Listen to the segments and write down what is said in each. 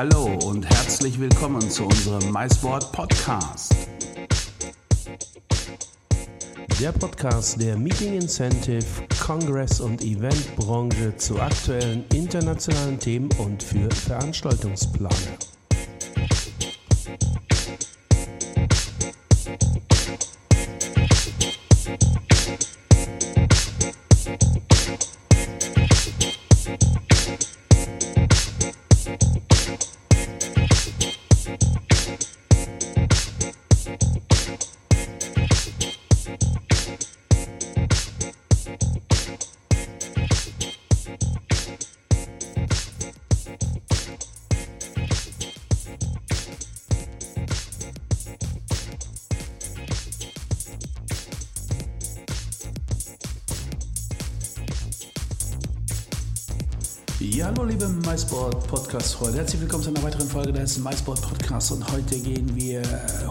Hallo und herzlich willkommen zu unserem MySport Podcast. Der Podcast der Meeting Incentive, Kongress und Eventbranche zu aktuellen internationalen Themen und für Veranstaltungsplaner. MySport Podcast Freunde. Herzlich willkommen zu einer weiteren Folge des MySport Podcasts und heute gehen wir äh,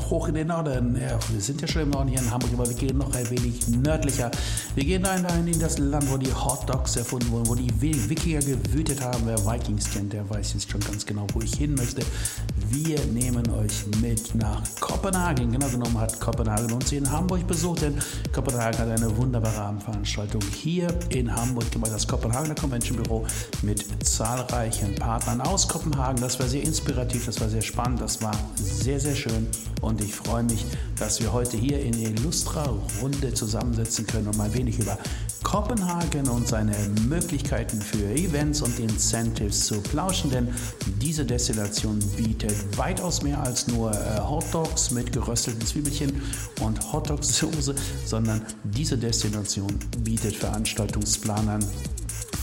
hoch in den Norden. Ja, wir sind ja schon im Norden hier in Hamburg, aber wir gehen noch ein wenig nördlicher. Wir gehen dahin in das Land, wo die Hot Dogs erfunden wurden, wo die Wikinger gewütet haben. Wer Vikings kennt, der weiß jetzt schon ganz genau, wo ich hin möchte. Wir nehmen euch mit nach Kopenhagen. Genau genommen hat Kopenhagen uns hier in Hamburg besucht, denn Kopenhagen hat eine wunderbare Abendveranstaltung hier in Hamburg gemacht, das Kopenhagener Convention Büro mit zahlreichen Partnern aus Kopenhagen. Das war sehr inspirativ, das war sehr spannend, das war sehr, sehr schön und ich freue mich, dass wir heute hier in illustrer Runde zusammensitzen können und mal ein wenig über Kopenhagen und seine Möglichkeiten für Events und Incentives zu plauschen, denn diese Destination bietet weitaus mehr als nur äh, Hot Dogs mit gerösteten Zwiebelchen und Hotdog-Soße, sondern diese Destination bietet Veranstaltungsplanern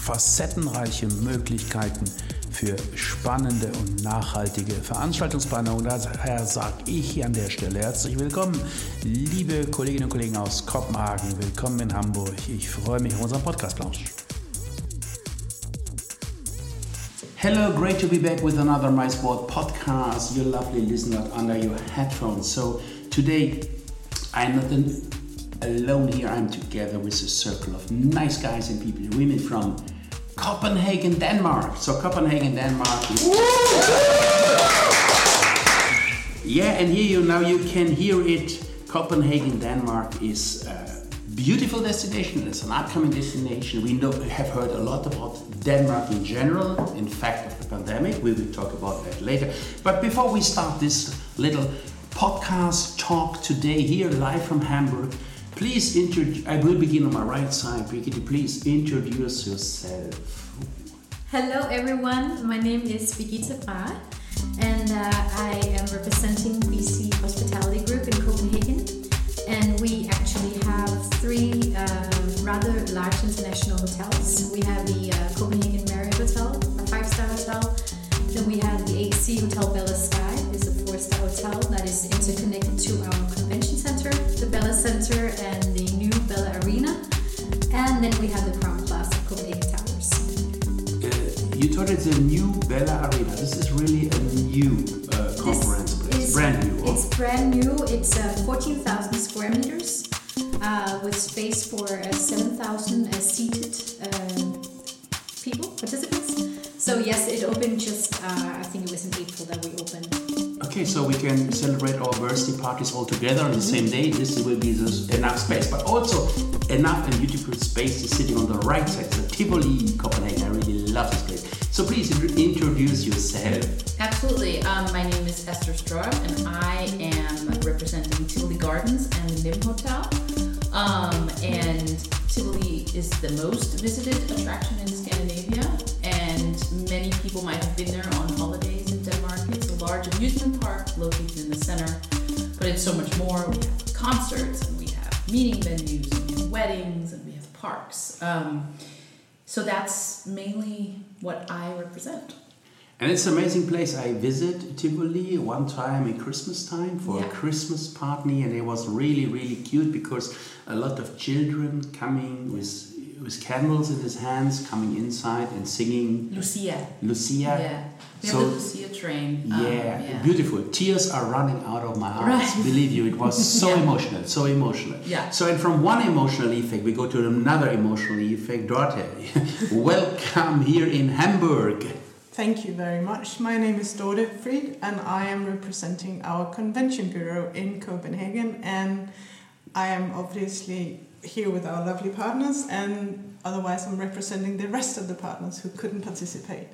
facettenreiche Möglichkeiten für spannende und nachhaltige Veranstaltungsplanung. Daher sage ich hier an der Stelle herzlich willkommen, liebe Kolleginnen und Kollegen aus Kopenhagen. Willkommen in Hamburg. Ich freue mich auf unseren Podcast-Plausch. Hello, great to be back with another MySport podcast. Your lovely listener under your headphones. So today, I'm not alone here. I'm together with a circle of nice guys and people, women from Copenhagen, Denmark. So Copenhagen, Denmark yeah, and here you now you can hear it. Copenhagen, Denmark is a beautiful destination. It's an upcoming destination. We know have heard a lot about Denmark in general. In fact, of the pandemic, we will talk about that later. But before we start this little podcast talk today here live from Hamburg. Please introduce, I will begin on my right side. Brigitte, please introduce yourself. Hello everyone, my name is Birgitte Brahe and uh, I am representing Uh, a new Bella Arena. This is really a new uh, conference This place. brand new. It's brand new. It's uh, 14,000 square meters uh, with space for uh, 7,000 uh, seated um, people, participants. So yes, it opened just, uh, I think it was in April that we opened. Okay, so we can celebrate our birthday parties all together on the same day. This will be enough space, but also enough and beautiful space is sitting on the right side. So Tivoli, Copenhagen. I really love this place. So please introduce yourself. Absolutely. Um, my name is Esther Strom, and I am representing Tivoli Gardens and the Nimb Hotel. Um, and Tivoli is the most visited attraction in Scandinavia, and many people might have been there on holidays in Denmark. It's a large amusement park located in the center, but it's so much more. We have concerts, and we have meeting venues, and we have weddings, and we have parks. Um, so that's mainly what I represent. And it's an amazing place. I visited Tivoli one time in Christmas time for a Christmas party, and it was really, really cute because a lot of children coming with with candles in his hands, coming inside and singing Lucia. Lucia. Yeah. We So- have the Lucia train. um, Yeah, beautiful. Tears are running out of my eyes. Right. Believe you, it was so Yeah. emotional, so emotional. Yeah. So, and from one emotional effect, we go to another emotional effect. Dorte, welcome here in Hamburg. Thank you very much. My name is Dorte Fried, and I am representing our convention bureau in Copenhagen. And I am obviously here with our lovely partners, and otherwise, I'm representing the rest of the partners who couldn't participate.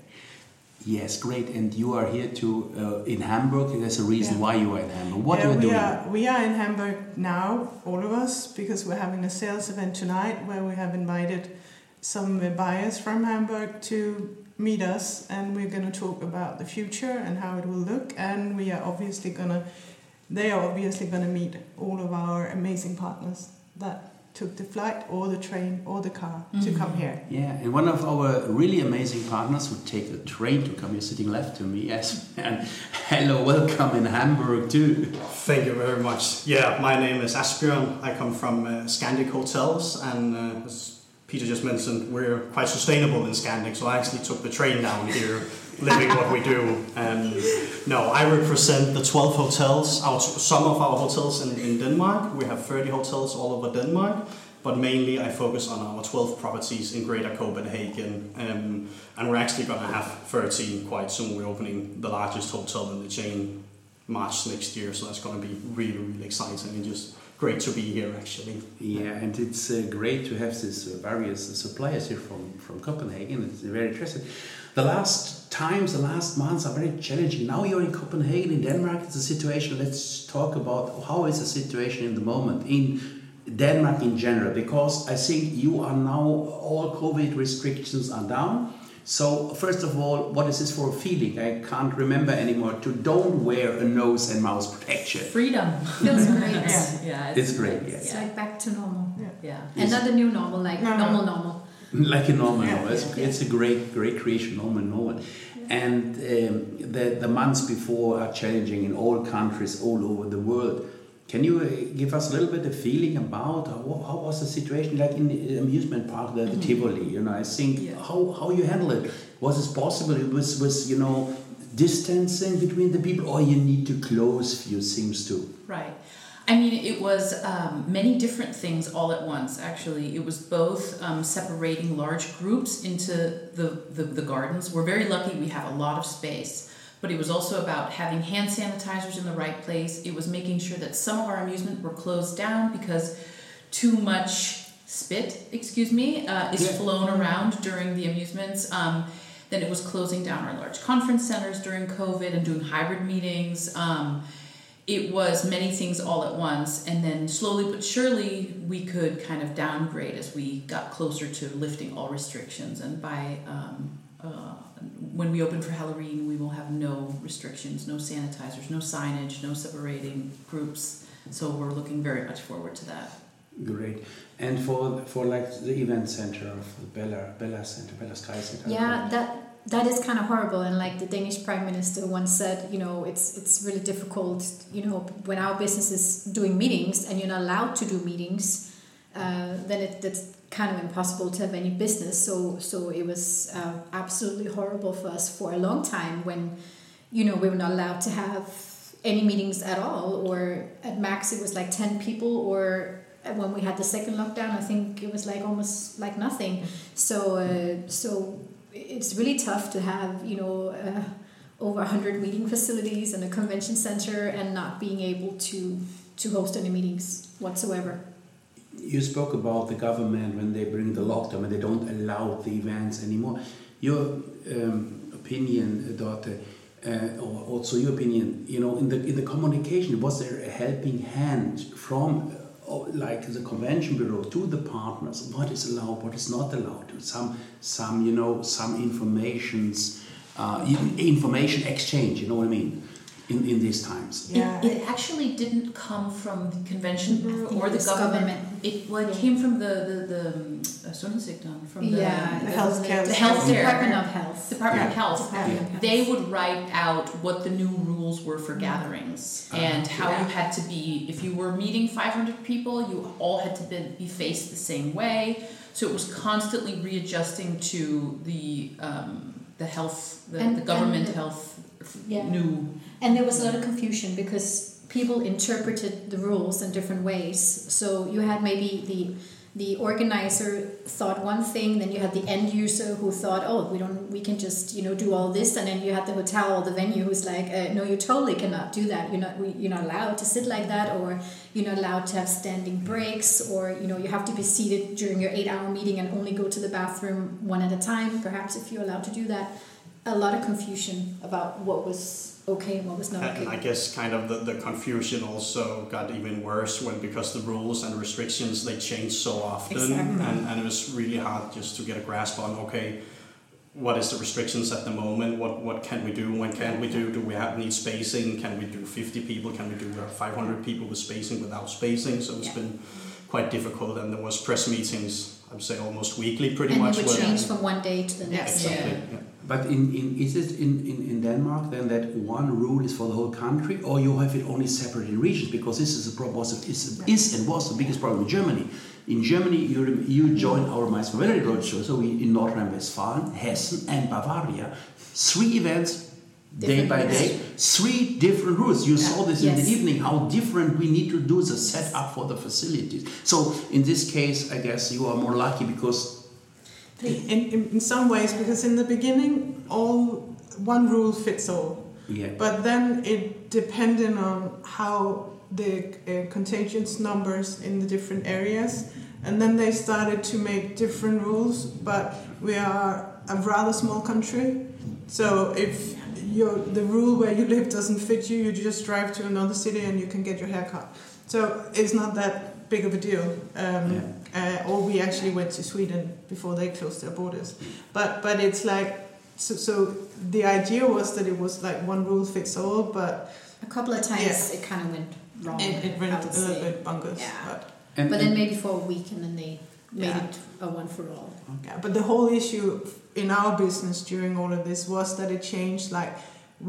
Yes, great. And you are here to uh, in Hamburg. There's a reason yeah. why you are in Hamburg. What yeah, are you we doing? Are, we are in Hamburg now, all of us, because we're having a sales event tonight where we have invited some buyers from Hamburg to meet us, and we're going to talk about the future and how it will look. And we are obviously going to, they are obviously going to meet all of our amazing partners that took the flight or the train or the car mm-hmm. to come here. Yeah, and one of our really amazing partners would take the train to come here, sitting left to me. Yes, and hello, welcome in Hamburg too. Thank you very much. Yeah, my name is Asbjørn. I come from uh, Scandic Hotels, and uh, as Peter just mentioned, we're quite sustainable in Scandic, so I actually took the train down here living what we do. Um, no, I represent the 12 hotels, our, some of our hotels in, in Denmark. We have 30 hotels all over Denmark, but mainly I focus on our 12 properties in Greater Copenhagen. Um, and we're actually going to have 13 quite soon. We're opening the largest hotel in the chain March next year, so that's going to be really, really exciting and just great to be here actually. Yeah, and it's uh, great to have these uh, various suppliers here from, from Copenhagen. It's very interesting. The last times, the last months are very challenging. Now you're in Copenhagen, in Denmark. It's a situation. Let's talk about how is the situation in the moment in Denmark in general, because I think you are now all COVID restrictions are down. So first of all, what is this for a feeling? I can't remember anymore. To don't wear a nose and mouth protection. Freedom feels great. yeah, yeah it's, it's great. Yes. It's like back to normal. Yeah, yeah. and not the new normal, like no, normal, normal like a normal yeah. It's, yeah. it's, a great, great creation, normal novel. And um, the, the months before are challenging in all countries all over the world. Can you uh, give us a little bit of feeling about how, how was the situation like in the amusement park, the, the mm -hmm. Tivoli? You know, I think yeah. how, how you handle it. Was it possible? It was, was you know distancing between the people, or you need to close few things too? Right. I mean, it was um, many different things all at once, actually. It was both um, separating large groups into the, the, the, gardens. We're very lucky we have a lot of space, but it was also about having hand sanitizers in the right place. It was making sure that some of our amusement were closed down because too much spit, excuse me, uh, is yeah. flown around during the amusements. Um, then it was closing down our large conference centers during COVID and doing hybrid meetings. Um, it was many things all at once and then slowly but surely we could kind of downgrade as we got closer to lifting all restrictions. And by um, uh, when we open for halloween we will have no restrictions no sanitizers no signage no separating groups. So we're looking very much forward to that. Great. And for for like the event center of the bella bella center bella sky center. Yeah that that is kind of horrible. And like the danish prime minister once said you know it's it's really difficult you know when our business is doing meetings and you're not allowed to do meetings uh, then it, it's kind of impossible to have any business. So so it was uh, absolutely horrible for us for a long time when you know we were not allowed to have any meetings at all or at max it was like 10 people or when we had the second lockdown i think it was like almost like nothing. So uh, so it's really tough to have you know uh, over 100 meeting facilities and a convention center and not being able to to host any meetings whatsoever. You spoke about the government when they bring the lockdown and they don't allow the events anymore. Your um, opinion Dorte uh, or also your opinion you know in the in the communication was there a helping hand from like the convention bureau to the partners what is allowed what is not allowed. Some some you know some informations uh, information exchange you know what i mean in, in these times yeah. it, it actually didn't come from the convention bureau or the government. government. It well, it came from the the the uh, from the, yeah, the, healthcare, the healthcare Department of Health. Department yeah. of Health. Department of Health. They would write out what the new rules were for gatherings uh, and how yeah. you had to be. If you were meeting 500 people, you all had to be, be faced the same way. So it was constantly readjusting to the um, the health, the, and, the government and, health yeah. new. And there was a lot of confusion because people interpreted the rules in different ways. So you had maybe the the organizer thought one thing, then you had the end user who thought, oh, we don't, we can just you know do all this, and then you had the hotel or the venue who's like, uh, no, you totally cannot do that. You're not, we, you're not allowed to sit like that, or you're not allowed to have standing breaks, or you know you have to be seated during your eight-hour meeting and only go to the bathroom one at a time. Perhaps if you're allowed to do that, a lot of confusion about what was okay and what was not And I guess kind of the, the confusion also got even worse when because the rules and restrictions they changed so often. Exactly. and, and it was really hard just to get a grasp on okay what is the restrictions at the moment? What what can we do? When can we do? Do we have need spacing? Can we do 50 people? Can we do uh, 500 people with spacing without spacing? So it's Yeah. been quite difficult. And there was press meetings I would say almost weekly pretty and much it would change from one day to the Yeah, next. exactly. Yeah. Yeah. But in, in, is it in, in, in Denmark then that one rule is for the whole country, or you have it only separate in regions? Because this is a problem, was, is, is and was the biggest problem in Germany. In Germany, you, you joined our Meisterwelle Roadshow, so we, in North Rhine-Westphalia, Hessen, and Bavaria, three events. Day by day, three different rules. You saw this in the evening how different we need to do the setup for the facilities. So, in this case, I guess you are more lucky because In, in, in some ways, because in the beginning, all one rule fits all. yeah, But then it depended on how the uh, contagious numbers in the different areas, and then they started to make different rules. But we are a rather small country, so if your the rule where you live doesn't fit you, you just drive to another city and you can get your hair cut. So it's not that big of a deal. Um, uh, or we actually went to Sweden before they closed their borders. But but it's like so, so the idea was that it was like one rule fits all, but A couple of times Yeah. it kind of went wrong. it, it went would a little bit bonkers. Yeah. But, and, But and- then maybe for a week and then they made Yeah. it a one for all. yeah, but the whole issue in our business during all of this was that it changed like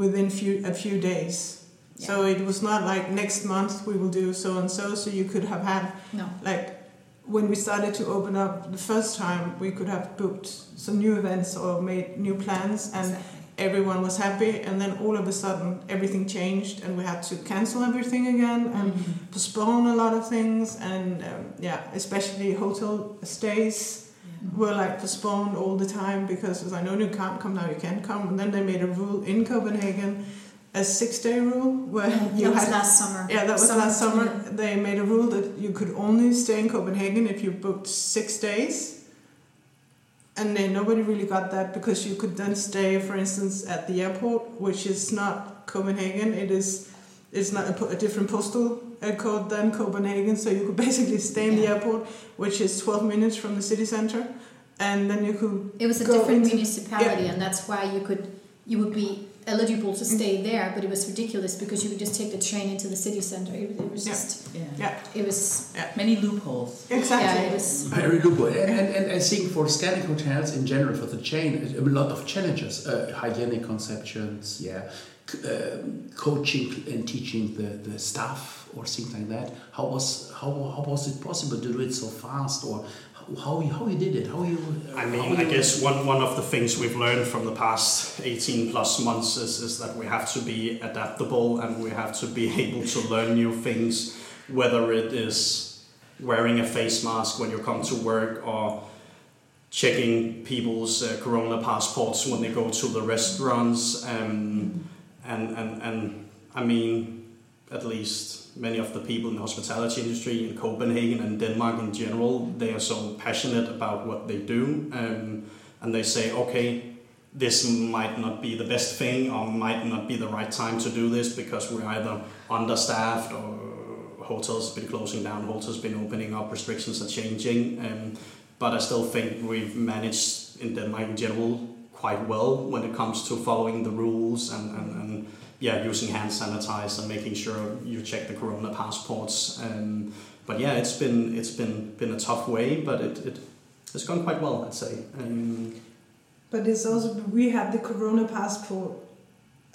within few a few days. So it was not like next month we will do so and so. So you could have had No. like when we started to open up the first time, we could have booked some new events or made new plans, and Exactly. everyone was happy. And then all of a sudden, everything changed, and we had to cancel everything again and postpone a lot of things. And um, yeah, especially hotel stays were like postponed all the time because it's like, no, you can't come now, you can't come. And then they made a rule in Copenhagen, a six-day rule where you that was had last summer. yeah, that was last summer. 20. They made a rule that you could only stay in Copenhagen if you booked six days. And then nobody really got that because you could then stay, for instance, at the airport, which is not Copenhagen. It is, it's not a, a different postal uh, code than Copenhagen. So you could basically stay in the airport, which is 12 minutes from the city center, and then you could It was a different into- municipality, and that's why you could you would be eligible to stay Mm. there. But it was ridiculous because you could just take the train into the city center. It, it was Yeah. just Yeah. Yeah. it was Many loopholes. exactly. yeah it was Very good. And, and, and I think for Scandic hotels in general, for the chain, a lot of challenges, uh, hygienic conceptions, yeah, c- um, coaching and teaching the, the staff or things like that. How was how, how was it possible to do it so fast, or how you, how you did it? How you? I mean, I guess one, one of the things we've learned from the past 18 plus months is, is that we have to be adaptable and we have to be able to learn new things, whether it is wearing a face mask when you come to work or checking people's uh, corona passports when they go to the restaurants. Um, and, and, and I mean, at least many of the people in the hospitality industry in Copenhagen and Denmark in general, they are so passionate about what they do. Um, and they say, okay, this might not be the best thing or might not be the right time to do this because we're either understaffed or hotels have been closing down, hotels have been opening up, restrictions are changing. Um, but I still think we've managed in Denmark in general quite well when it comes to following the rules and, and, and yeah, using hand sanitizer, and making sure you check the corona passports. Um, but yeah, it's been it's been been a tough way, but it, it it's gone quite well, I'd say. Um, But it's also we had the Corona passport.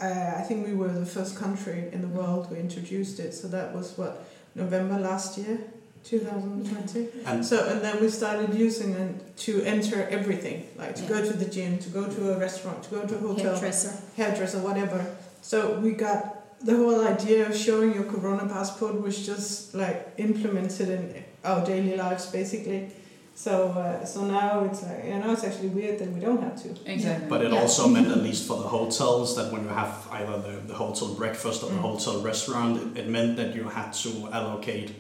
Uh, I think we were the first country in the world who introduced it. So that was what November last year, 2020. and So and then we started using it to enter everything, like to go to the gym, to go to a restaurant, to go to a hotel, hairdresser. hairdresser, whatever. So we got the whole idea of showing your Corona passport was just like implemented in our daily lives basically. So uh, so now it's like you know it's actually weird that we don't have to. Exactly. But it Yeah. also meant, at least for the hotels, that when you have either the, the hotel breakfast or the Mm. hotel restaurant, it, it meant that you had to allocate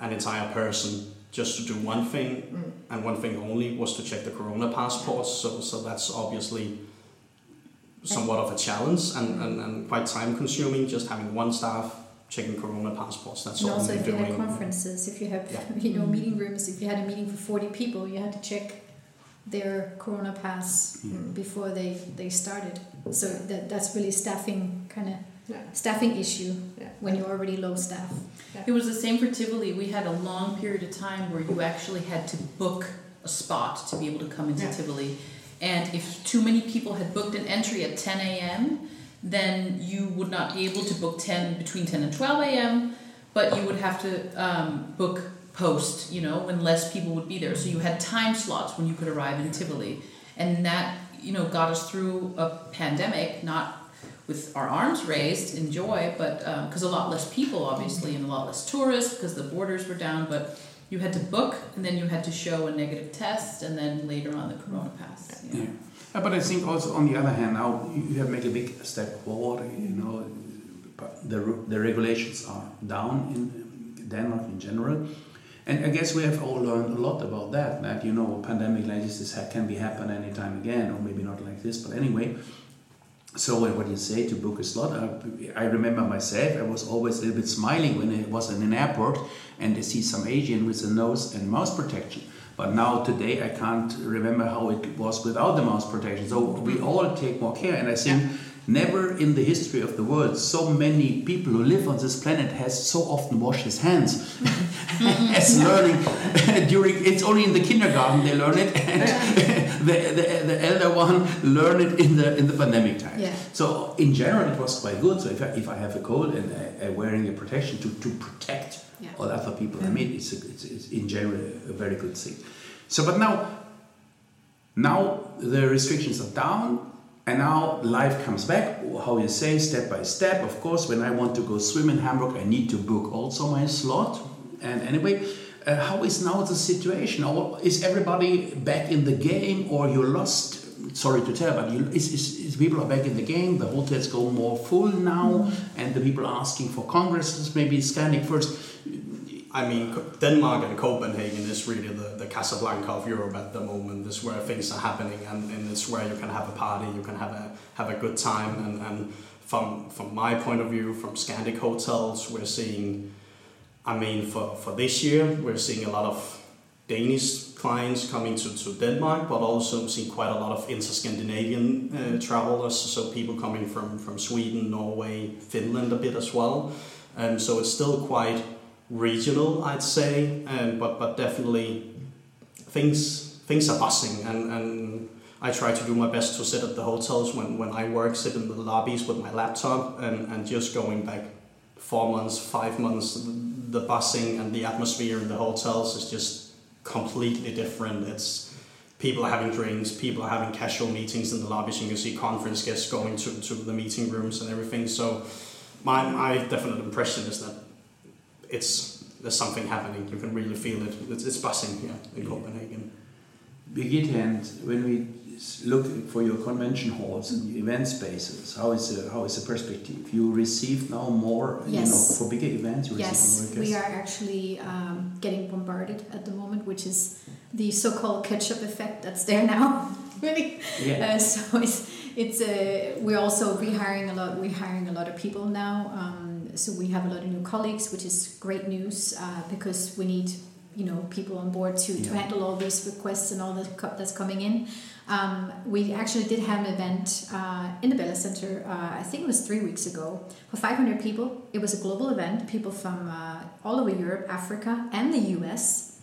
an entire person just to do one thing, Mm. and one thing only was to check the corona passports. So, so that's obviously somewhat of a challenge and, and, and quite time consuming just having one staff checking corona passports. That's And all also, they're if you had doing. conferences, if you have, Yeah. you know, meeting rooms, if you had a meeting for 40 people, you had to check their Corona pass Mm. before they, they started. So that, that's really staffing kind of Yeah. staffing issue Yeah. when you're already low staff. It was the same for Tivoli. We had a long period of time where you actually had to book a spot to be able to come into Yeah. Tivoli. And if too many people had booked an entry at 10 a.m., then you would not be able to book 10 between 10 and 12 a.m., but you would have to um, book post, you know, when less people would be there. So you had time slots when you could arrive in Tivoli. And that, you know, got us through a pandemic, not with our arms raised in joy, but because a lot less people, obviously, and a lot less tourists because the borders were down. But you had to book, and then you had to show a negative test, and then later on the Corona pass. Yeah. Uh, But I think also on the other hand, now you have made a big step forward. You know, the the regulations are down in Denmark in general, and I guess we have all learned a lot about that. That you know, a pandemic like this can be happen anytime again, or maybe not like this, but anyway. So what you say to book a slot? Uh, I remember myself. I was always a little bit smiling when I was in an airport and I see some Asian with a nose and mouth protection. But now today I can't remember how it was without the mouth protection. So we mm-hmm. all take more care, and I think never in the history of the world so many people who live on this planet has so often washed his hands mm-hmm. as learning during. It's only in the kindergarten they learn it, and the, the, the elder one learn it in the in the pandemic time. Yeah. So in general, it was quite good. So if I, if I have a cold and I, I'm wearing a protection to, to protect Yeah. all other people, I mean, it's, a, it's, it's in general a very good thing. So, but now, now the restrictions are down, and now life comes back. How you say, step by step. Of course, when I want to go swim in Hamburg, I need to book also my slot. And anyway, uh, how is now the situation? Or is everybody back in the game, or you lost? Sorry to tell, but you, is, is, is people are back in the game. The hotels go more full now, mm-hmm. and the people are asking for congresses. Maybe Scandic first. I mean, Denmark and Copenhagen is really the, the Casablanca of Europe at the moment. It's where things are happening, and, and it's where you can have a party, you can have a have a good time. And, and from from my point of view, from Scandic hotels, we're seeing. I mean, for, for this year, we're seeing a lot of Danish clients coming to, to Denmark, but also seeing quite a lot of inter-Scandinavian uh, travelers, so people coming from, from Sweden, Norway, Finland a bit as well. Um, so it's still quite regional, I'd say, um, but but definitely things things are buzzing, and, and I try to do my best to sit at the hotels when, when I work, sit in the lobbies with my laptop, and, and just going back four months, five months, the buzzing and the atmosphere in the hotels is just completely different. It's people are having drinks, people are having casual meetings in the lobbies, and you can see conference guests going to, to the meeting rooms and everything. So my, my definite impression is that it's there's something happening. You can really feel it. It's, it's buzzing here in Copenhagen. Birgit, and when we look for your convention halls and event spaces, how is the, how is the perspective? You receive now more, you know, for bigger events. You Yes, more we are actually um, getting bombarded at the moment, which is the so-called catch-up effect that's there now. really, Yeah. uh, so it's it's uh, we're also rehiring a lot. We're hiring a lot of people now, um, so we have a lot of new colleagues, which is great news uh, because we need you know people on board to, to handle all these requests and all the co- that's coming in. Um, we actually did have an event uh, in the Bella Center. Uh, I think it was three weeks ago for 500 people. It was a global event. People from uh, all over Europe, Africa, and the U.S.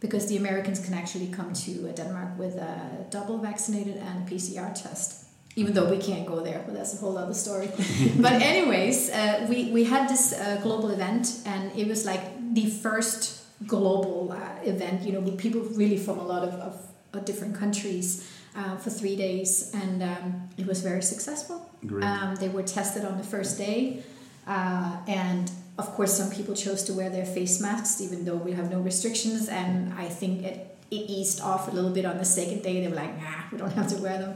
Because the Americans can actually come to uh, Denmark with a double vaccinated and a PCR test. Even though we can't go there, but that's a whole other story. but anyways, uh, we we had this uh, global event, and it was like the first global uh, event. You know, with people really from a lot of, of, of different countries uh, for three days, and um, it was very successful. Um, they were tested on the first day, uh, and of course, some people chose to wear their face masks, even though we have no restrictions. And I think it, it eased off a little bit on the second day. They were like, nah, we don't have to wear them.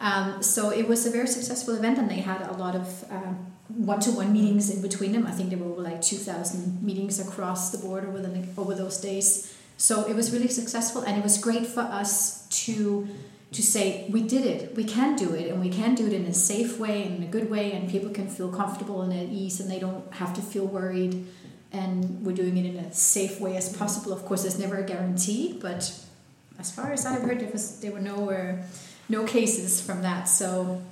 Um, so it was a very successful event, and they had a lot of um, one-to-one meetings in between them. I think there were over like two thousand meetings across the board over the over those days. So it was really successful, and it was great for us to to say we did it, we can do it, and we can do it in a safe way and in a good way, and people can feel comfortable and at ease, and they don't have to feel worried. And we're doing it in a safe way as possible. Of course, there's never a guarantee, but as far as I've heard, there was there were no no cases from that. So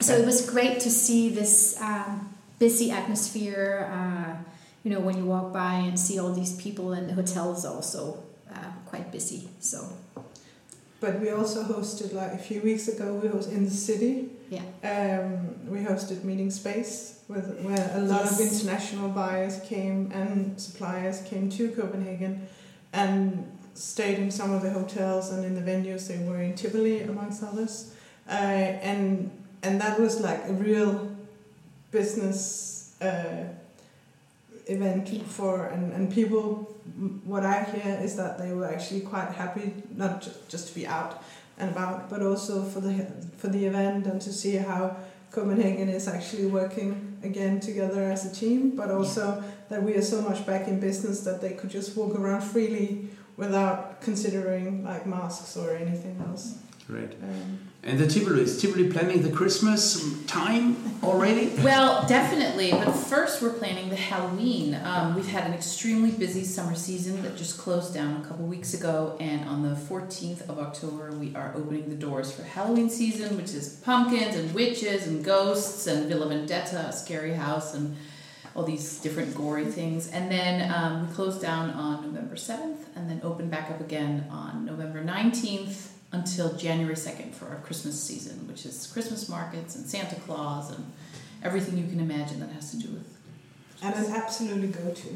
so it was great to see this um, busy atmosphere. Uh, you know, when you walk by and see all these people, and the hotels also uh, quite busy. So But we also hosted like a few weeks ago. We hosted in the city. Yeah. Um, we hosted meeting space with where a lot of international buyers came and suppliers came to Copenhagen, and stayed in some of the hotels and in the venues. They were in Tivoli, amongst others, uh, and and that was like a real business uh, event Yeah. for and, and people what I hear is that they were actually quite happy not ju- just to be out and about but also for the for the event and to see how Copenhagen is actually working again together as a team but also that we are so much back in business that they could just walk around freely without considering like masks or anything else Great. um, And the Tivoli, is Tivoli planning the Christmas time already? Well, definitely. But first, we're planning the Halloween. Um, we've had an extremely busy summer season that just closed down a couple weeks ago, and on the 14th of October, we are opening the doors for Halloween season, which is pumpkins and witches and ghosts and Villa Vendetta, a scary house, and all these different gory things. And then um, we close down on November 7th, and then open back up again on November 19th until January 2nd for our Christmas season, which is Christmas markets and Santa Claus and everything you can imagine that has to do with. and an absolutely go to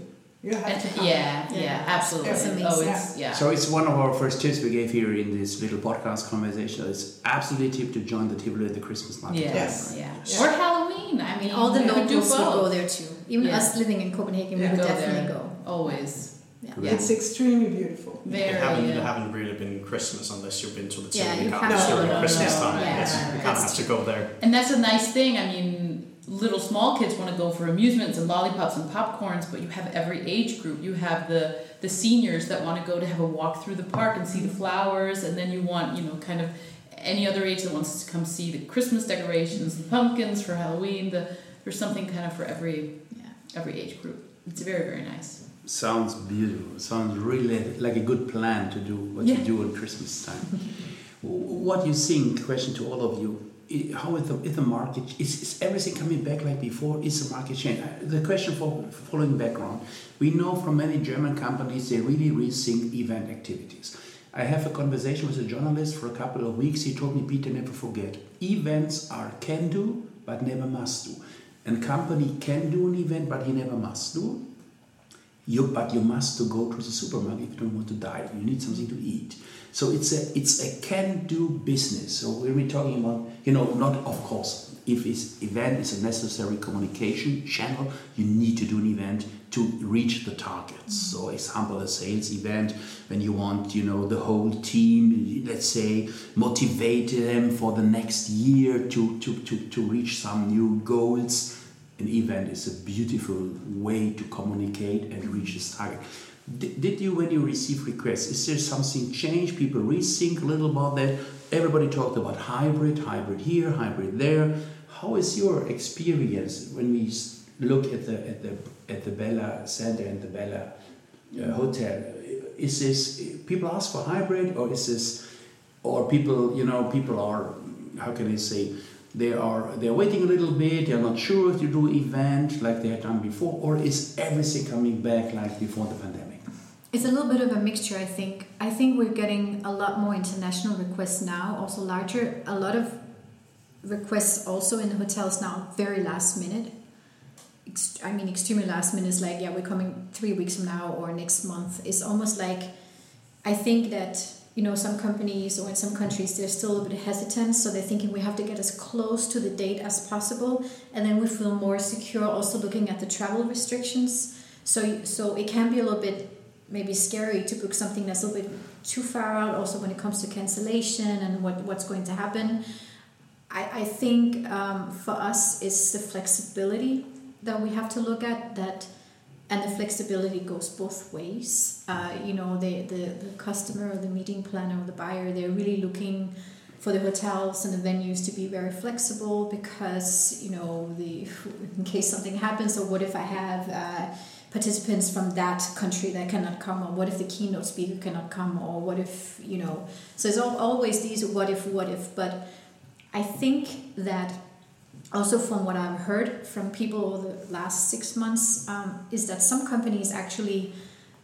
you have And, to yeah, yeah, Yeah. absolutely. It's. Oh, it's yeah. So it's one of our first tips we gave here in this little podcast conversation. It's absolutely tip to join the Tivoli at the Christmas market. yeah, Yes. yeah, Yeah. Or Halloween. I I mean, mean, all the you could locals would both. go there too. Even Yeah. us living in Copenhagen, we would Go definitely there. go. Always. Yeah. Yeah. It's extremely beautiful. Very. It haven't, it haven't really been Christmas unless you've been to the Yeah, Tivoli you Gardens have to. during No, Christmas no, time. yeah, Yes, you kind of have to go there. And that's a nice thing. I mean, little small kids want to go for amusements and lollipops and popcorns, but you have every age group. You have the the seniors that want to go to have a walk through the park and see the flowers, and then you want you know kind of any other age that wants to come see the Christmas decorations, the pumpkins for Halloween. The there's something kind of for every Yeah. every age group. It's very very nice. Sounds beautiful. Sounds really like a good plan to do what Yeah. you do at Christmas time. what you think? Question to all of you. How is the, is the market? Is, is everything coming back like before? Is the market changing? Uh, The question for following background. We know from many German companies they really rethink event activities. I have a conversation with a journalist for a couple of weeks. He told me, Peter, never forget. Events are can do, but never must do. And company can do an event, but he never must do. You, but you must to go to the supermarket if you don't want to die. You need something to eat. So it's a it's a can-do business. So we're talking about, you know, not of course, if this event is a necessary communication channel, you need to do an event to reach the targets. So example, a sales event when you want, you know, the whole team, let's say, motivate them for the next year to to to, to reach some new goals an event is a beautiful way to communicate and reach this target. Did, did you, when you receive requests, is there something changed? People rethink a little about that. Everybody talked about hybrid, hybrid here, hybrid there. How is your experience when we look at the at the at the Bella Center and the Bella uh, Hotel? Is this people ask for hybrid, or is this, or people you know people are how can I say they are they're waiting a little bit they're not sure if you do event like they had done before or is everything coming back like before the pandemic It's a little bit of a mixture, I think. I think we're getting a lot more international requests now, also larger. A lot of requests also in the hotels now, very last minute. I mean, extremely last minute is like, yeah, we're coming three weeks from now or next month. It's almost like, I think that you know some companies or in some countries they're still a bit hesitant so they're thinking we have to get as close to the date as possible and then we feel more secure also looking at the travel restrictions. So so it can be a little bit maybe scary to book something that's a little bit too far out also when it comes to cancellation and what, what's going to happen. I, I think um, for us it's the flexibility that we have to look at that and the flexibility goes both ways. Uh, you know the, the, the customer or the meeting planner or the buyer they're really looking for the hotels and the venues to be very flexible because you know the in case something happens or what if i have uh, participants from that country that cannot come or what if the keynote speaker cannot come or what if you know. So it's always these what if what if. But i think that also from what i've heard from people over the last six months um, is that some companies actually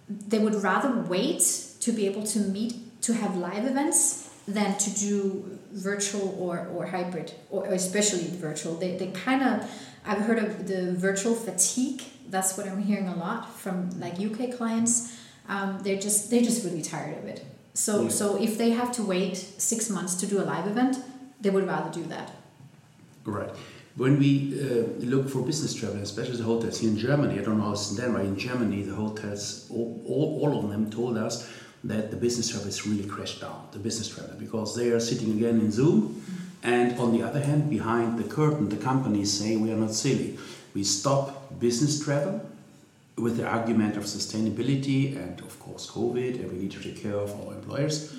they would rather wait to be able to meet to have live events than to do virtual or, or hybrid or especially virtual they, they kind of i've heard of the virtual fatigue that's what I'm hearing a lot from like UK clients. Um, they're just they're just really tired of it. So Yeah. so if they have to wait six months to do a live event, they would rather do that. Right. When we uh, look for business travel, especially the hotels here in Germany, I don't know how it's in Denmark, in Germany, the hotels, all, all, all of them told us that the business travel is really crashed down, the business travel, because they are sitting again in Zoom. And on the other hand, behind the curtain, the companies say we are not silly. We stop business travel with the argument of sustainability and, of course, COVID, and we need to take care of our employers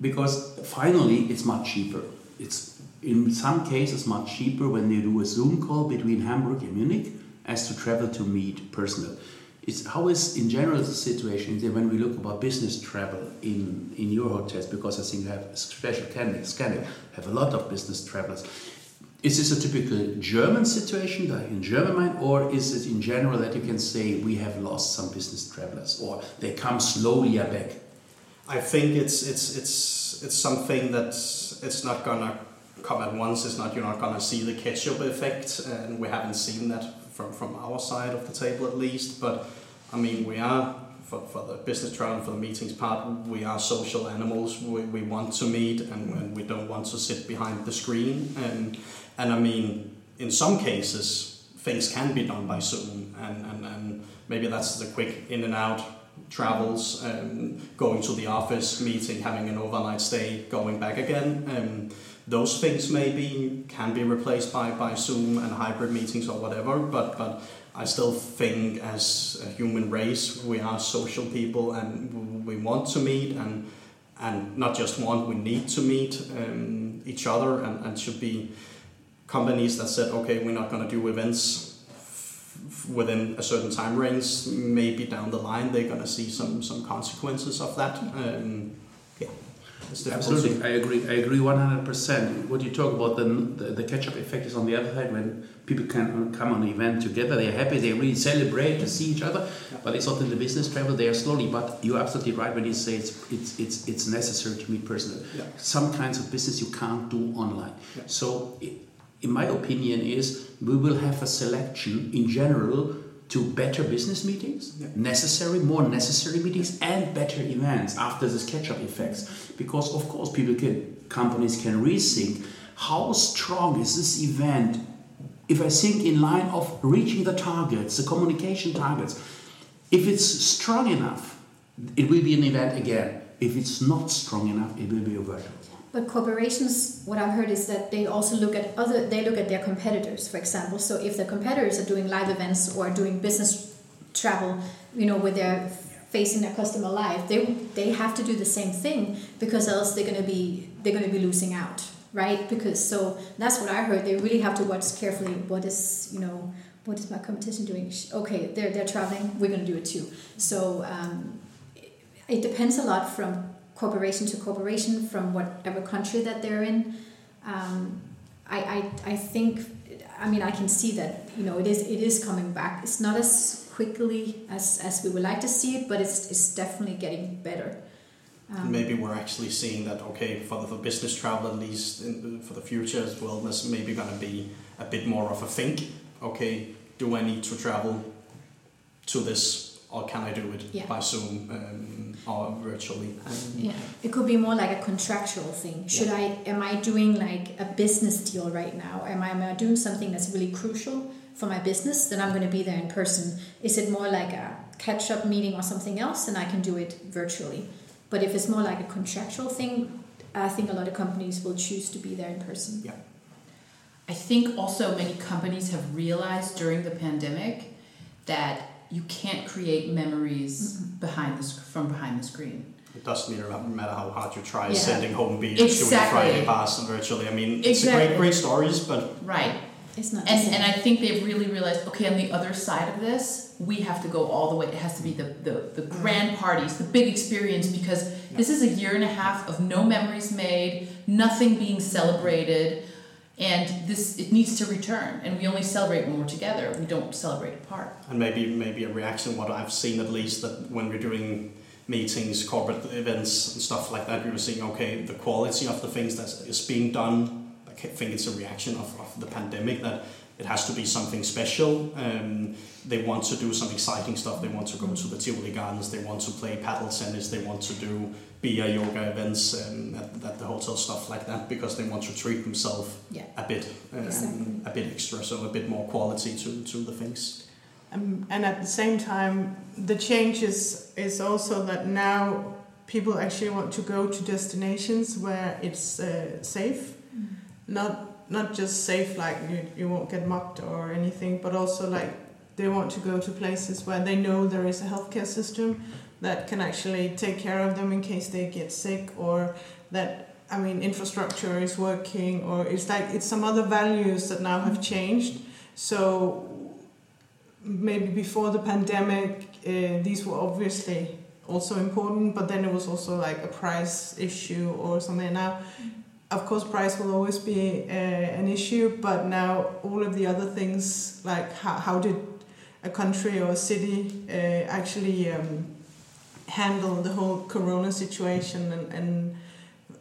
because finally it's much cheaper. It's in some cases much cheaper when they do a Zoom call between Hamburg and Munich as to travel to meet personnel. It's how is in general the situation when we look about business travel in, in your hotels because I think you have special Scandic, Scandic have a lot of business travelers. Is this a typical German situation, like in German mind, or is it in general that you can say we have lost some business travelers, or they come slowly back? I think it's it's it's it's something that it's not gonna come at once. is not you're not gonna see the ketchup effect, and we haven't seen that from from our side of the table at least. But I mean, we are for, for the business travel and for the meetings part, we are social animals. We, we want to meet, and, and we don't want to sit behind the screen. And and I mean, in some cases, things can be done by Zoom, and and, and maybe that's the quick in and out travels, um, going to the office, meeting, having an overnight stay, going back again. Um, those things maybe can be replaced by, by Zoom and hybrid meetings or whatever, but, but I still think as a human race we are social people and we want to meet and and not just want, we need to meet um, each other and, and should be companies that said, okay, we're not going to do events within a certain time range, maybe down the line they're going to see some some consequences of that. Um, yeah, Absolutely, I agree. I agree one hundred percent. What you talk about the, the the catch-up effect is on the other side when people can come on an event together. They're happy. They really celebrate to see each other. But it's not in the business travel. They are slowly. But you're absolutely right when you say it's it's it's, it's necessary to meet personally. Yeah. Some kinds of business you can't do online. Yeah. So. in my opinion, is we will have a selection in general to better business meetings, Yeah. necessary, more necessary meetings, and better events after this catch-up effects. Because of course, people can, companies can rethink how strong is this event. If I think in line of reaching the targets, the communication targets, if it's strong enough, it will be an event again. If it's not strong enough, it will be a virtual. But corporations, what I've heard is that they also look at other. They look at their competitors, for example. So if the competitors are doing live events or doing business travel, you know, where they're facing their customer live, they they have to do the same thing because else they're gonna be they're gonna be losing out, right? Because so that's what I heard. They really have to watch carefully. What is you know what is my competition doing? Okay, they're they're traveling. We're gonna do it too. So um, it depends a lot from corporation to corporation from whatever country that they're in. Um, I, I, I think, I mean, I can see that, you know, it is, it is coming back. It's not as quickly as, as we would like to see it, but it's, it's definitely getting better. Um, maybe we're actually seeing that okay for the for business travel at least in, for the future as well there's maybe going to be a bit more of a think okay do i need to travel to this or can I do it Yeah. by Zoom um, or virtually? And Yeah, it could be more like a contractual thing. Should I am I doing like a business deal right now? Am I am I doing something that's really crucial for my business? Then I'm going to be there in person. Is it more like a catch up meeting or something else? Then I can do it virtually. But if it's more like a contractual thing, I think a lot of companies will choose to be there in person. Yeah. I think also many companies have realized during the pandemic that you can't create memories mm-hmm. behind the sc- from behind the screen. It doesn't matter, matter how hard you try Yeah. sending home beers Exactly. doing Friday pass virtually. I mean, it's a Exactly. great, great stories, but Right. It's not. And and I think they've really realized, okay, on the other side of this, we have to go all the way. It has to be the, the, the mm-hmm. grand parties, the big experience, because this is a year and a half of no memories made, nothing being celebrated, and this it needs to return. And we only celebrate when we're together. We don't celebrate apart. and maybe maybe a reaction what I've seen at least that when we're doing meetings, corporate events and stuff like that, we were seeing okay the quality of the things that is being done. Think it's a reaction of, of the pandemic that it has to be something special. Um, they want to do some exciting stuff. They want to go to the Tivoli Gardens. They want to play paddle tennis. They want to do beer yoga events um, at, at the hotel stuff like that because they want to treat themselves Yeah. a bit, um, Exactly. a bit extra, so a bit more quality to, to the things. Um, and at the same time, the change is, is also that now people actually want to go to destinations where it's uh, safe. Not not just safe like you, you won't get mocked or anything, but also like they want to go to places where they know there is a healthcare system that can actually take care of them in case they get sick or that I mean infrastructure is working or it's like it's some other values that now have changed. So maybe before the pandemic, uh, these were obviously also important, but then it was also like a price issue or something. Now, of course, price will always be uh, an issue, but now all of the other things, like how, how did a country or a city uh, actually um, handle the whole corona situation and, and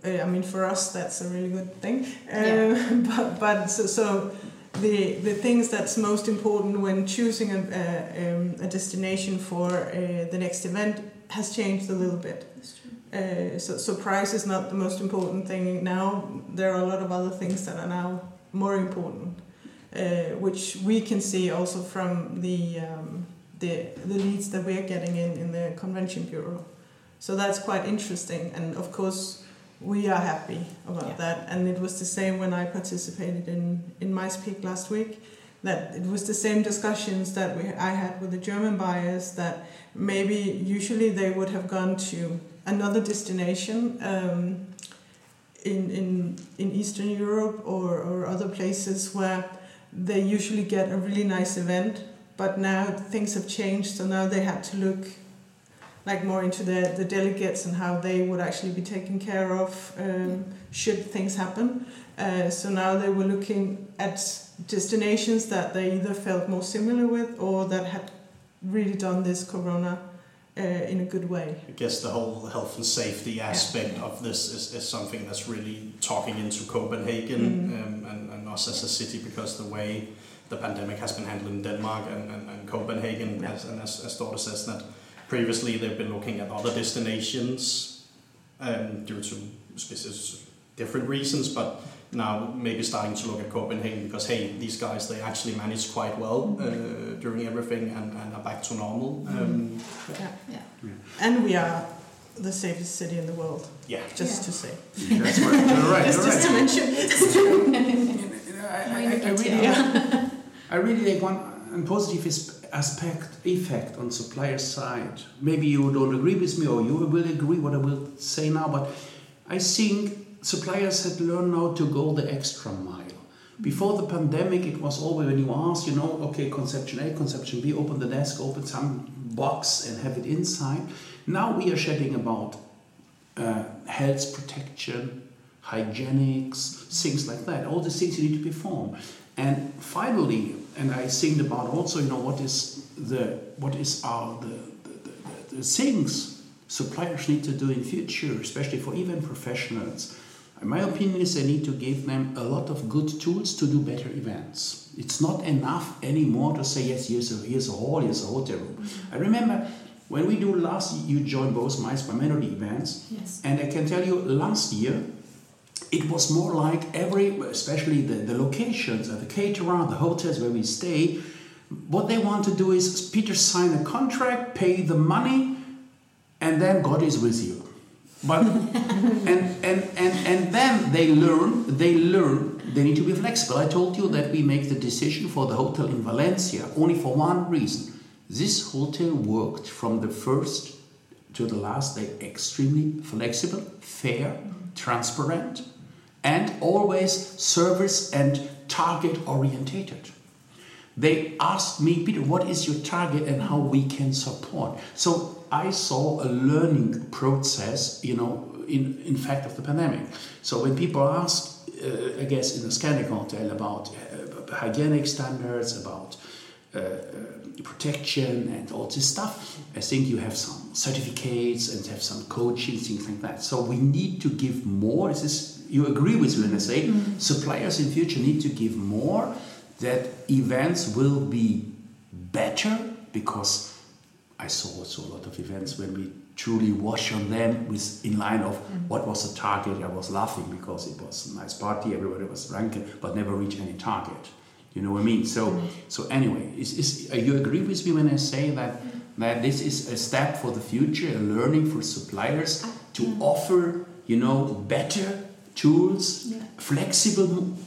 uh, I mean, for us, that's a really good thing. Yeah. but but so, so the the things that's most important when choosing a, a, um, a destination for uh, the next event has changed a little bit. Uh, so, so price is not the most important thing now. There are a lot of other things that are now more important, uh, which we can see also from the um, the the leads that we're getting in in the convention bureau. So that's quite interesting, and of course we are happy about Yeah. that. And it was the same when I participated in in MySpeak last week. That it was the same discussions that we I had with the German buyers. That maybe usually they would have gone to another destination um, in, in, in Eastern Europe or, or other places where they usually get a really nice event, but now things have changed, so now they had to look like more into the, the delegates and how they would actually be taken care of um, should things happen. Uh, so now they were looking at destinations that they either felt more similar with or that had really done this corona uh, in a good way. I guess the whole health and safety aspect of this is, is something that's really talking into Copenhagen Mhm. um, and, and us as a city because the way the pandemic has been handled in Denmark and, and, and Copenhagen, Yeah. as, and as, as Dorte says, that previously they've been looking at other destinations um, due to specific different reasons, but now maybe starting to look at Copenhagen because hey, these guys they actually managed quite well uh, during everything and, and are back to normal. Um, And we are the safest city in the world, yeah. just Yeah. to say. That's right. You're right. just, You're just to mention it. I, I, I, I really, I really like one one positive aspect effect on supplier side. Maybe you don't agree with me, or you will agree what I will say now. But I think suppliers had learned now to go the extra mile. Before the pandemic, it was always when you ask, you know, okay, conception A, conception B, open the desk, open some box, and have it inside. Now we are shedding about uh, health protection, hygienics, things like that. All the things you need to perform. And finally, and I think about also, you know, what is the what is our the, the, the, the things suppliers need to do in future, especially for even professionals. My opinion is they need to give them a lot of good tools to do better events. It's not enough anymore to say, yes, here's a, here's a hall, here's a hotel room. Mm-hmm. I remember When we do last, you joined both mice by melody events, Yes. and I can tell you, last year, it was more like every, especially the, the locations, the caterer, the hotels where we stay, what they want to do is Peter sign a contract, pay the money, and then God is with you. But and, and, and, and then they learn, they learn, they need to be flexible. I told you that we make the decision for the hotel in Valencia only for one reason. This hotel worked from the first to the last day extremely flexible, fair, transparent, and always service and target orientated. They asked me, Peter, what is your target and how we can support? So I saw a learning process, you know, in, in fact of the pandemic. So when people ask, uh, I guess in the Scandic Hotel about uh, hygienic standards, about uh, uh, protection and all this stuff, I think you have some certificates and have some coaching, things like that. So we need to give more. This is, you agree with me when I say suppliers in future need to give more that events will be better because I saw also a lot of events when we truly wash on them with in line of mm. what was the target. I was laughing because it was a nice party, everybody was drunken, but never reach any target. You know what I mean? So, mm. so anyway, is, is, uh, you agree with me when I say that mm. that this is a step for the future, a learning for suppliers ah, to offer, you know, better tools, Yeah. flexible.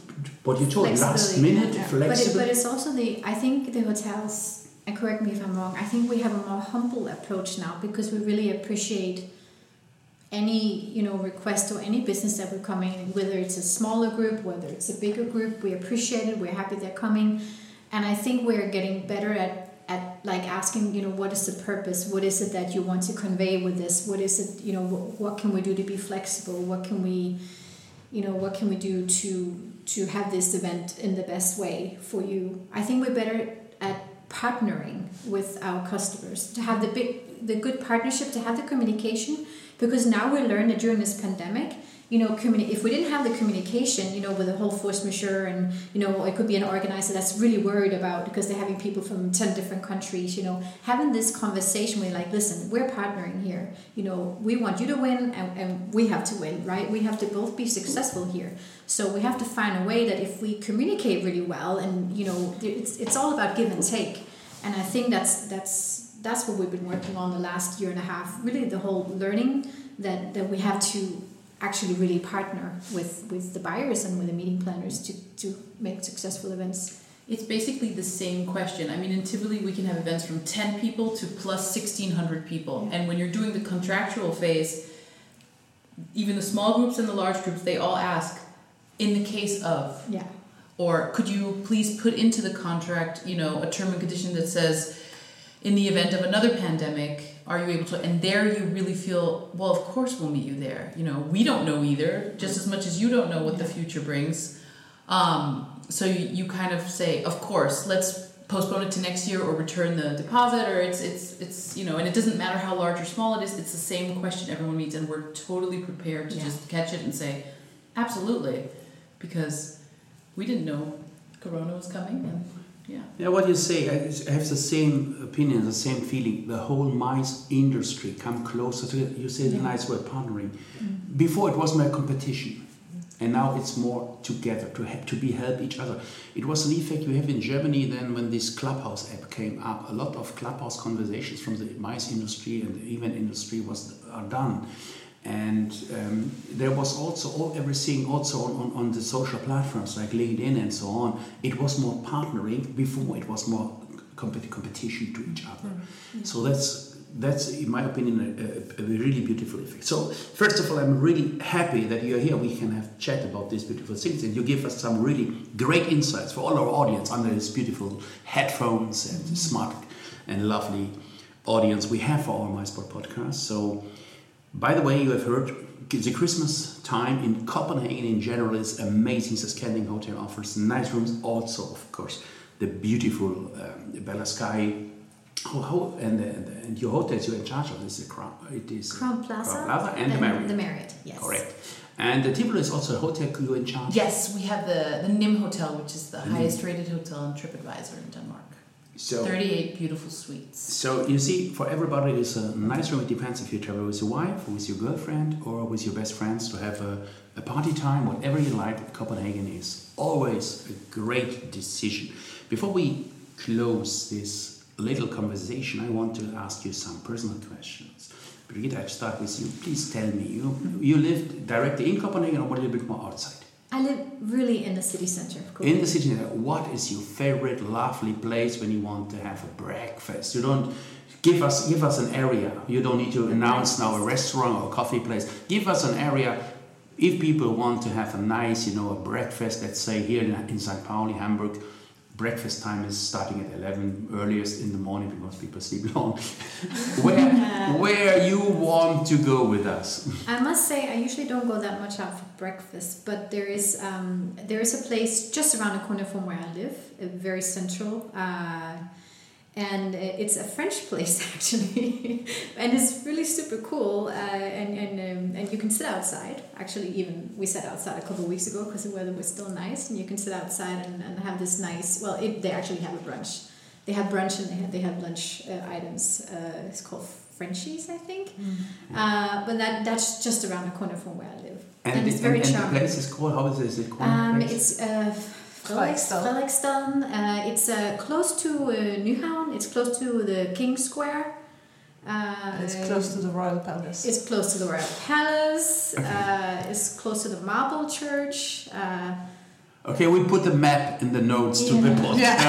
What you told last minute, yeah. flexible. But, it, but it's also the, I think the hotels, and correct me if I'm wrong, I think we have a more humble approach now because we really appreciate any, you know, request or any business that we're coming, whether it's a smaller group, whether it's a bigger group, we appreciate it, we're happy they're coming. And I think we're getting better at, at like asking, you know, what is the purpose? What is it that you want to convey with this? What is it, you know, what, what can we do to be flexible? What can we, you know what can we do to to have this event in the best way for you i think we're better partnering with our customers to have the big the good partnership to have the communication because now we learn that during this pandemic you know communi- if we didn't have the communication you know with the whole force majeure and you know it could be an organizer that's really worried about because they're having people from 10 different countries you know having this conversation where like listen we're partnering here you know we want you to win and, and we have to win right? We have to both be successful here. So we have to find a way that if we communicate really well and you know it's, it's all about give and take. And i think that's that's that's what we've been working on the last year and a half really the whole learning that that we have to actually really partner with with the buyers and with the meeting planners to to make successful events It's basically the same question. I mean, in Tivoli, we can have events from 10 people to plus 1,600 people. And when you're doing the contractual phase, even the small groups and the large groups, they all ask, in the case of, yeah or could you please put into the contract, you know, a term and condition that says, in the event of another pandemic, are you able to? And there you really feel, well, of course we'll meet you there. You know, we don't know either, just as much as you don't know what the future brings. Um, so you, you kind of say, of course, let's postpone it to next year or return the deposit, or it's it's it's you know, and it doesn't matter how large or small it is. It's the same question everyone meets, and we're totally prepared to Yeah. just catch it and say, absolutely, because we didn't know Corona was coming, and yeah. Yeah, what you say, I have the same opinion, the same feeling. The whole mice industry come closer to it. You say the Yeah. nice word partnering. Mm. Before it was more competition, and now it's more together to have, to be help each other. It was an effect you have in Germany then when this Clubhouse app came up. A lot of Clubhouse conversations from the mice industry and the event industry was are done. And um, there was also all, everything also on, on, on the social platforms like LinkedIn and so on. It was more partnering before it was more compet- competition to each other. Mm-hmm. Mm-hmm. So that's that's in my opinion a, a, a really beautiful effect. So first of all, I'm really happy that you're here. We can have chat about these beautiful things, and you give us some really great insights for all our audience under these beautiful headphones and mm-hmm. smart and lovely audience we have for our MySport podcast. So. By the way, you have heard the Christmas time in Copenhagen in general is amazing. The Scandic Hotel offers nice rooms. Also, of course, the beautiful um, Bella Sky. How, and, and, and your hotels you're in charge of is the Crown. It is Crowne Plaza, Crowne Plaza and, the Marriott. the marriott yes Correct. And the Tivoli is also a hotel you're in charge. Yes, we have the the Nimb Hotel, which is the The Nimb. highest rated hotel on TripAdvisor in Denmark. So 38 beautiful suites. So you see, for everybody, it's a nice room. It depends if you travel with your wife, or with your girlfriend, or with your best friends to have a, a party time, whatever you like. Copenhagen is always a great decision. Before we close this little conversation, I want to ask you some personal questions. Brigitte, I start with you. Please tell me, you you lived directly in Copenhagen, or a little bit more outside? I live really in the city center of course. In the city, center, what is your favorite lovely place when you want to have a breakfast? You don't give us give us an area. You don't need to announce now a restaurant or a coffee place. Give us an area. If people want to have a nice, you know, a breakfast, let's say here in, in St. Pauli, Hamburg, breakfast time is starting at 11 earliest in the morning because people sleep long. where where you want to go with us? I must say, I usually don't go that much out for breakfast, but there is um, there is a place just around the corner from where I live, uh, very central, uh, and it's a French place actually, and it's really super cool. Uh, and and um, and you can sit outside. Actually, even we sat outside a couple of weeks ago because the weather was still nice, and you can sit outside and, and have this nice. Well, it, they actually have a brunch. They have brunch and they have, they have lunch uh, items. Uh, it's called Frenchies, I think. Uh, but that that's just around the corner from where I live, and, it's the, very and, and the charming. place is called, how is it? Is it called? Um, place? it's uh, Frederiksstad. Frederiksstad. Uh, it's uh, close to uh, Nyhavn. It's close to the King Square. Uh, It's close to the Royal Palace. It's close to the Royal Palace. Uh, it's close to the Marble Church. Uh, Okay, we put the map in the notes to the Yeah. podcast.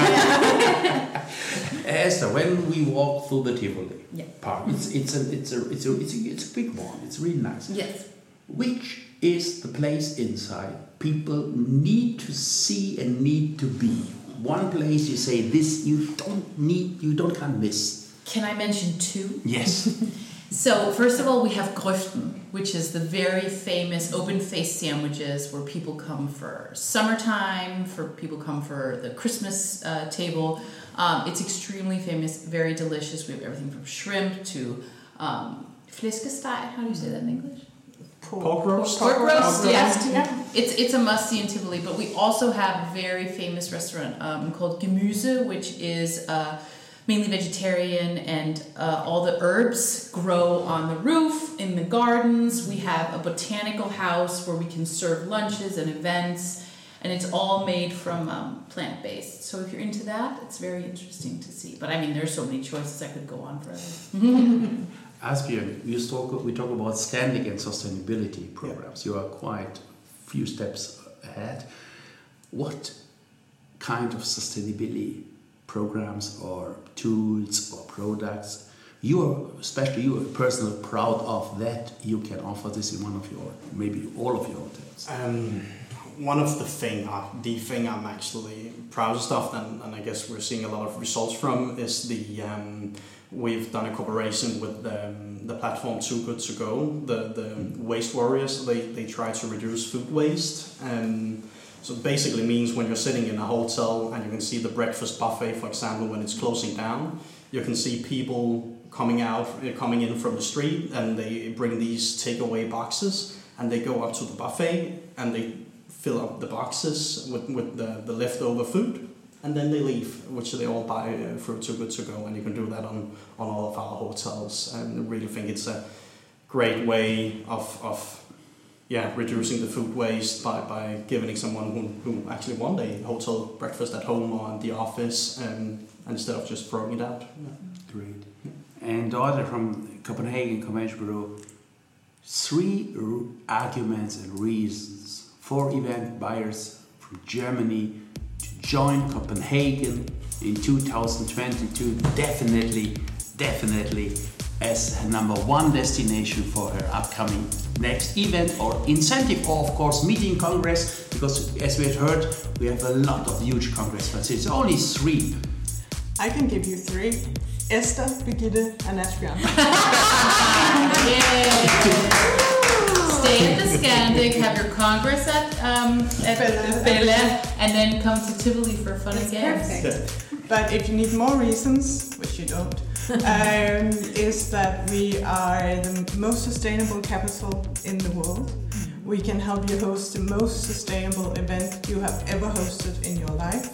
Esther, when we walk through the Tivoli Yeah. park, it's it's a it's a it's a it's a, it's a big one. It's really nice. Yes. Which is the place inside people need to see and need to be? One place you say this you don't need you don't can miss. Can I mention two? Yes. So, first of all, we have Grøften, which is the very famous open faced sandwiches where people come for summertime, for people come for the Christmas uh, table. Um, it's extremely famous, very delicious. We have everything from shrimp to um, flæskesteg. How do you say that in English? Pork roast. Pork roast, yes. Yeah. It's it's a must see in Tivoli, but we also have a very famous restaurant um, called Gemyse, which is uh, mainly vegetarian, and uh, all the herbs grow on the roof in the gardens. We have a botanical house where we can serve lunches and events, and it's all made from um, plant based. So if you're into that, it's very interesting to see. But I mean, there's so many choices. I could go on forever. Asbjørn, we talk, we talk about standing and sustainability programs. You are quite few steps ahead. What kind of sustainability programs or tools or products you are, especially you are personally proud of that you can offer this in one of your, maybe all of your hotels? Um, one of the thing, uh, the thing I'm actually proudest of, and, and I guess we're seeing a lot of results from, is the um, we've done a cooperation with the, um, the platform Too Good to Go, the the waste warriors. They they try to reduce food waste. Um, so basically means when you're sitting in a hotel and you can see the breakfast buffet, for example, when it's closing down, you can see people coming out, uh, coming in from the street, and they bring these takeaway boxes, and they go up to the buffet and they fill up the boxes with, with the, the leftover food, and then they leave, which they all buy uh, through Too Good To Go, and you can do that on, on all of our hotels. And I really think it's a great way of, of yeah, reducing the food waste by, by giving someone who, who actually want a hotel breakfast at home or in the office um, instead of just throwing it out. Yeah. Great. And the other from Copenhagen Commercial Bureau, three arguments and reasons for event buyers from Germany to join Copenhagen in 2022 definitely, definitely as number one destination for her upcoming next event or incentive or of course meeting congress because as we have heard we have a lot of huge congress but it's only three I can give you three. Esther, Birgitte, and Asbjørn. Stay at the Scandic, have your congress at, um, at. Bella, and then come to Tivoli for fun and games. Perfect. But if you need more reasons, which you don't, um, is that we are the most sustainable capital in the world. We can help you host the most sustainable event you have ever hosted in your life.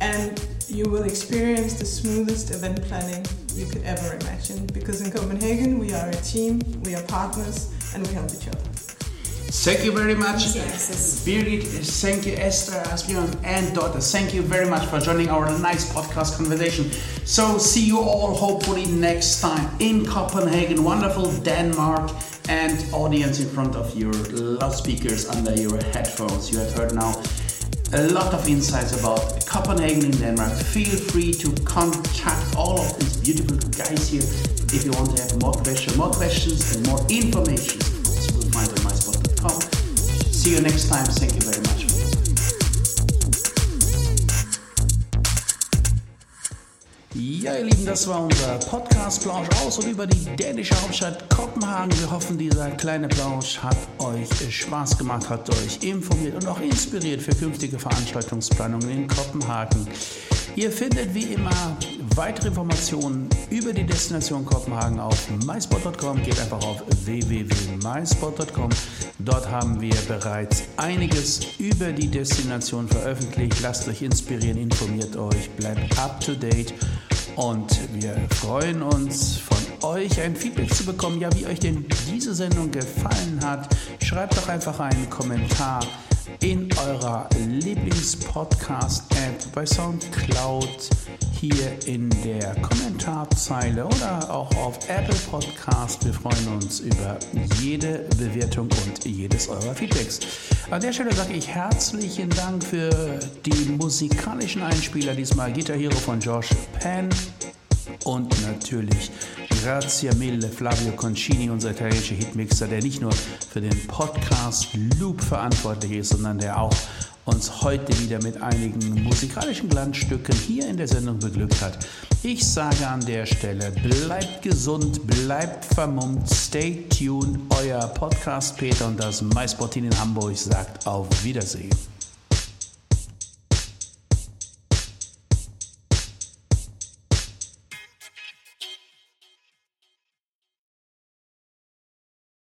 And you will experience the smoothest event planning you could ever imagine. Because in Copenhagen, we are a team, we are partners, and we help each other. Thank you very much. Birgit, thank you, Esther, Asbjørn, and Dorte. Thank you very much for joining our nice podcast conversation. So, see you all hopefully next time in Copenhagen, wonderful Denmark, and audience in front of your loudspeakers under your headphones. You have heard now a lot of insights about Copenhagen in Denmark. Feel free to contact all of these beautiful guys here if you want to have more questions, more questions, and more information. See you next time. Thank you very much. Ja, ihr Lieben, das war unser Podcast-Plausch aus und über die dänische Hauptstadt Kopenhagen. Wir hoffen, dieser kleine Plausch hat euch Spaß gemacht, hat euch informiert und auch inspiriert für künftige Veranstaltungsplanungen in Kopenhagen. Ihr findet wie immer weitere Informationen über die Destination Kopenhagen auf myspot.com. Geht einfach auf www.myspot.com. Dort haben wir bereits einiges über die Destination veröffentlicht. Lasst euch inspirieren, informiert euch, bleibt up to date. Und wir freuen uns von euch ein Feedback zu bekommen, ja, wie euch denn diese Sendung gefallen hat. Schreibt doch einfach einen Kommentar in eurer Lieblingspodcast-App bei SoundCloud hier in der Kommentarzeile oder auch auf Apple Podcast. Wir freuen uns über jede Bewertung und jedes eurer Feedbacks. An der Stelle sage ich herzlichen Dank für die musikalischen Einspieler, diesmal Guitar Hero von Josh Penn und natürlich Grazia Mille, Flavio Concini, unser italienischer Hitmixer, der nicht nur für den Podcast Loop verantwortlich ist, sondern der auch uns heute wieder mit einigen musikalischen Glanzstücken hier in der Sendung beglückt hat. Ich sage an der Stelle, bleibt gesund, bleibt vermummt, stay tuned. Euer Podcast Peter und das MySportin in Hamburg sagt auf Wiedersehen.